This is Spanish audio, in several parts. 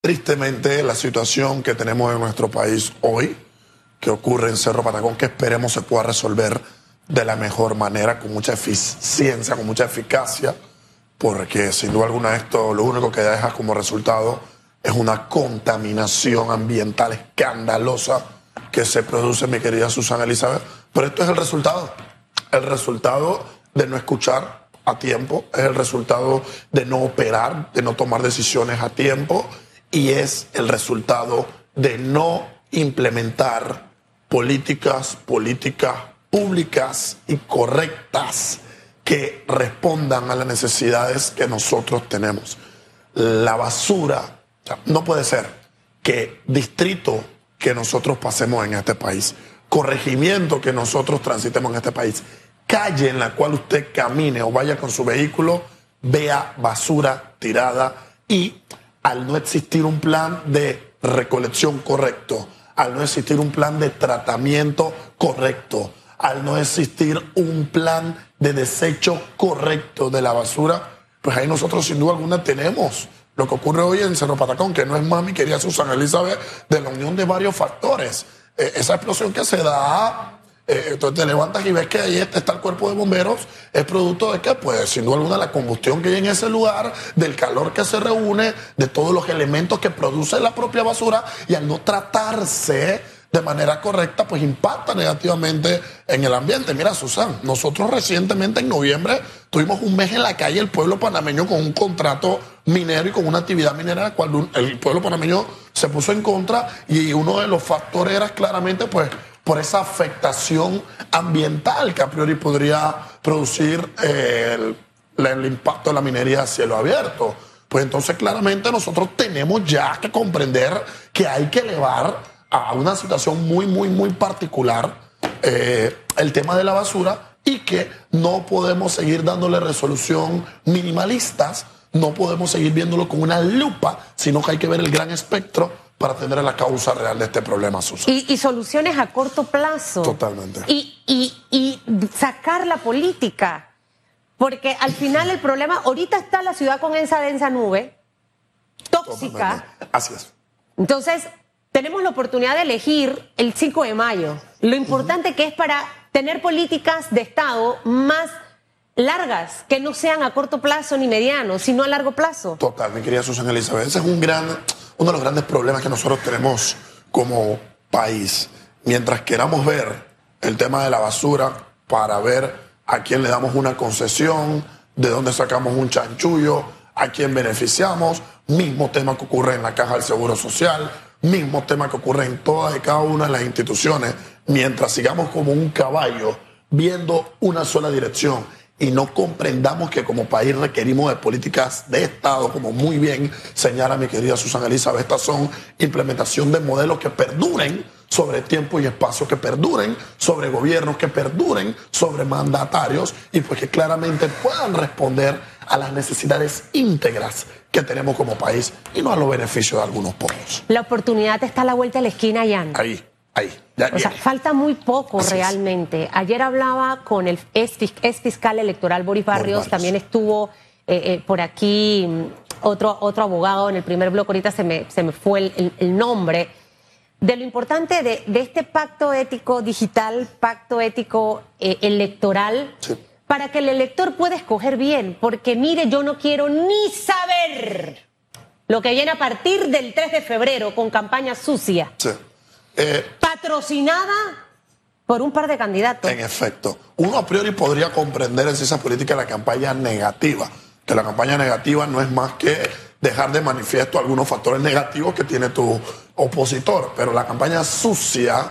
tristemente la situación que tenemos en nuestro país hoy, que ocurre en Cerro Patacón, que esperemos se pueda resolver de la mejor manera, con mucha eficiencia, con mucha eficacia, porque sin duda alguna esto lo único que deja como resultado es una contaminación ambiental escandalosa que se produce, mi querida Susana Elizabeth. Pero esto es el resultado, el resultado de no escuchar a tiempo, es el resultado de no operar, de no tomar decisiones a tiempo y es el resultado de no implementar políticas, políticas públicas y correctas que respondan a las necesidades que nosotros tenemos. La basura, no puede ser que distrito que nosotros pasemos en este país, corregimiento que nosotros transitemos en este país, calle en la cual usted camine o vaya con su vehículo, vea basura tirada y al no existir un plan de recolección correcto, al no existir un plan de tratamiento correcto, al no existir un plan de desecho correcto de la basura, pues ahí nosotros sin duda alguna tenemos lo que ocurre hoy en Cerro Patacón, que no es más, mi querida Susana Elizabeth, de la unión de varios factores. Eh, esa explosión que se da eh, entonces te levantas y ves que ahí está el cuerpo de bomberos, es producto de que, pues, sin duda alguna, la combustión que hay en ese lugar, del calor que se reúne, de todos los elementos que produce la propia basura, y al no tratarse de manera correcta, pues impacta negativamente en el ambiente. Mira, Susan, nosotros recientemente en noviembre tuvimos un mes en la calle el pueblo panameño con un contrato minero y con una actividad minera, cual el pueblo panameño se puso en contra y uno de los factores era claramente, pues, por esa afectación ambiental que a priori podría producir eh, el, impacto de la minería a cielo abierto. Pues entonces claramente nosotros tenemos ya que comprender que hay que elevar a una situación muy, muy, muy particular eh, el tema de la basura y que no podemos seguir dándole resolución minimalistas, no podemos seguir viéndolo con una lupa, sino que hay que ver el gran espectro para tener la causa real de este problema, Susana. Y, soluciones a corto plazo. Totalmente. Y, y, sacar la política. Porque al final el problema, ahorita está la ciudad con esa densa nube, tóxica. Así es. Entonces, tenemos la oportunidad de elegir el 5 de mayo. Lo importante que es para tener políticas de Estado más largas, que no sean a corto plazo ni mediano, sino a largo plazo. Total, mi querida Susana Elizabeth. Ese es un gran uno de los grandes problemas que nosotros tenemos como país. Mientras queramos ver el tema de la basura para ver a quién le damos una concesión, de dónde sacamos un chanchullo, a quién beneficiamos, mismo tema que ocurre en la caja del Seguro Social, mismo tema que ocurre en todas y cada una de las instituciones, mientras sigamos como un caballo viendo una sola dirección y no comprendamos que como país requerimos de políticas de Estado, como muy bien señala mi querida Susana Elizabeth, estas son implementación de modelos que perduren sobre tiempo y espacio, que perduren sobre gobiernos, que perduren sobre mandatarios y pues que claramente puedan responder a las necesidades íntegras que tenemos como país y no a los beneficios de algunos pocos. La oportunidad está a la vuelta de la esquina, Jan. Ahí o sea, falta muy poco realmente. Ayer hablaba con el ex, fiscal electoral Boris Barrios, también estuvo eh, eh, por aquí mm, otro, otro abogado en el primer bloque, ahorita se me, se me fue el, nombre, de lo importante de, este pacto ético digital, pacto ético eh, electoral, para que el elector pueda escoger bien, porque mire, yo no quiero ni saber lo que viene a partir del 3 de febrero con campaña sucia. Sí. Patrocinada por un par de candidatos. En efecto. Uno a priori podría comprender en esa política la campaña negativa, que la campaña negativa no es más que dejar de manifiesto algunos factores negativos que tiene tu opositor, pero la campaña sucia,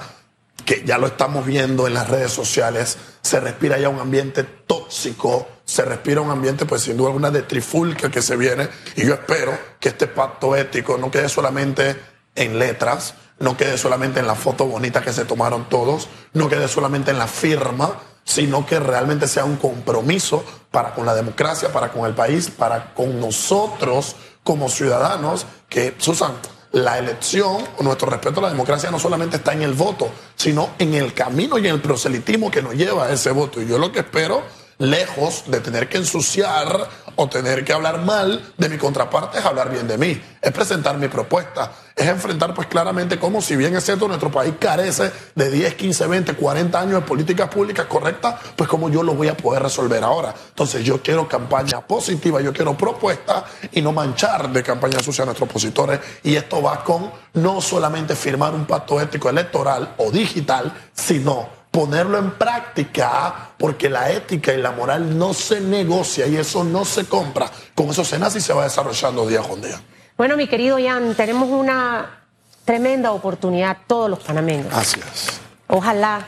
que ya lo estamos viendo en las redes sociales, se respira ya un ambiente tóxico, se respira un ambiente, pues sin duda alguna, de trifulca que se viene, y yo espero que este pacto ético no quede solamente en letras, no quede solamente en la foto bonita que se tomaron todos, no quede solamente en la firma, sino que realmente sea un compromiso para con la democracia, para con el país, para con nosotros como ciudadanos, que, Susan, la elección, nuestro respeto a la democracia no solamente está en el voto, sino en el camino y en el proselitismo que nos lleva a ese voto. Y yo lo que espero lejos de tener que ensuciar o tener que hablar mal de mi contraparte, es hablar bien de mí, es presentar mi propuesta, es enfrentar pues claramente como si bien es cierto nuestro país carece de 10, 15, 20, 40 años de políticas públicas correctas, pues como yo lo voy a poder resolver ahora. Entonces yo quiero campaña positiva, yo quiero propuesta y no manchar de campaña sucia a nuestros opositores y esto va con no solamente firmar un pacto ético electoral o digital, sino ponerlo en práctica, porque la ética y la moral no se negocia y eso no se compra. Con eso se nace y se va desarrollando día con día. Bueno, mi querido Jan, tenemos una tremenda oportunidad todos los panameños. Gracias. Ojalá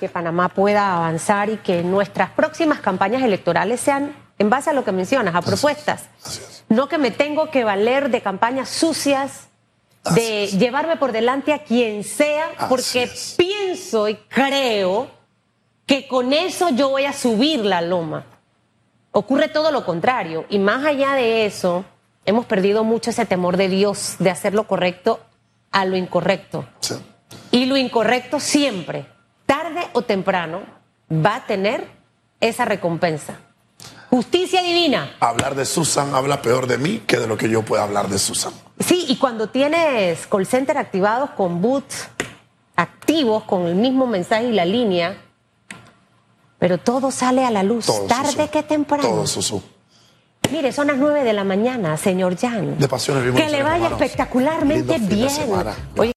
que Panamá pueda avanzar y que nuestras próximas campañas electorales sean en base a lo que mencionas, a propuestas. No que me tengo que valer de campañas sucias, de llevarme por delante a quien sea, porque pienso y creo que con eso yo voy a subir la loma. Ocurre todo lo contrario. Y más allá de eso, hemos perdido mucho ese temor de Dios de hacer lo correcto a lo incorrecto. Y lo incorrecto siempre, tarde o temprano, va a tener esa recompensa. Justicia divina. Hablar de Susan habla peor de mí que de lo que yo pueda hablar de Susan. Sí, y cuando tienes call center activados con boots activos, con el mismo mensaje y la línea, pero todo sale a la luz, tarde que temprano. Todo susu. Mire, son las nueve de la mañana, señor Jan. De pasiones Que le vaya espectacularmente bien.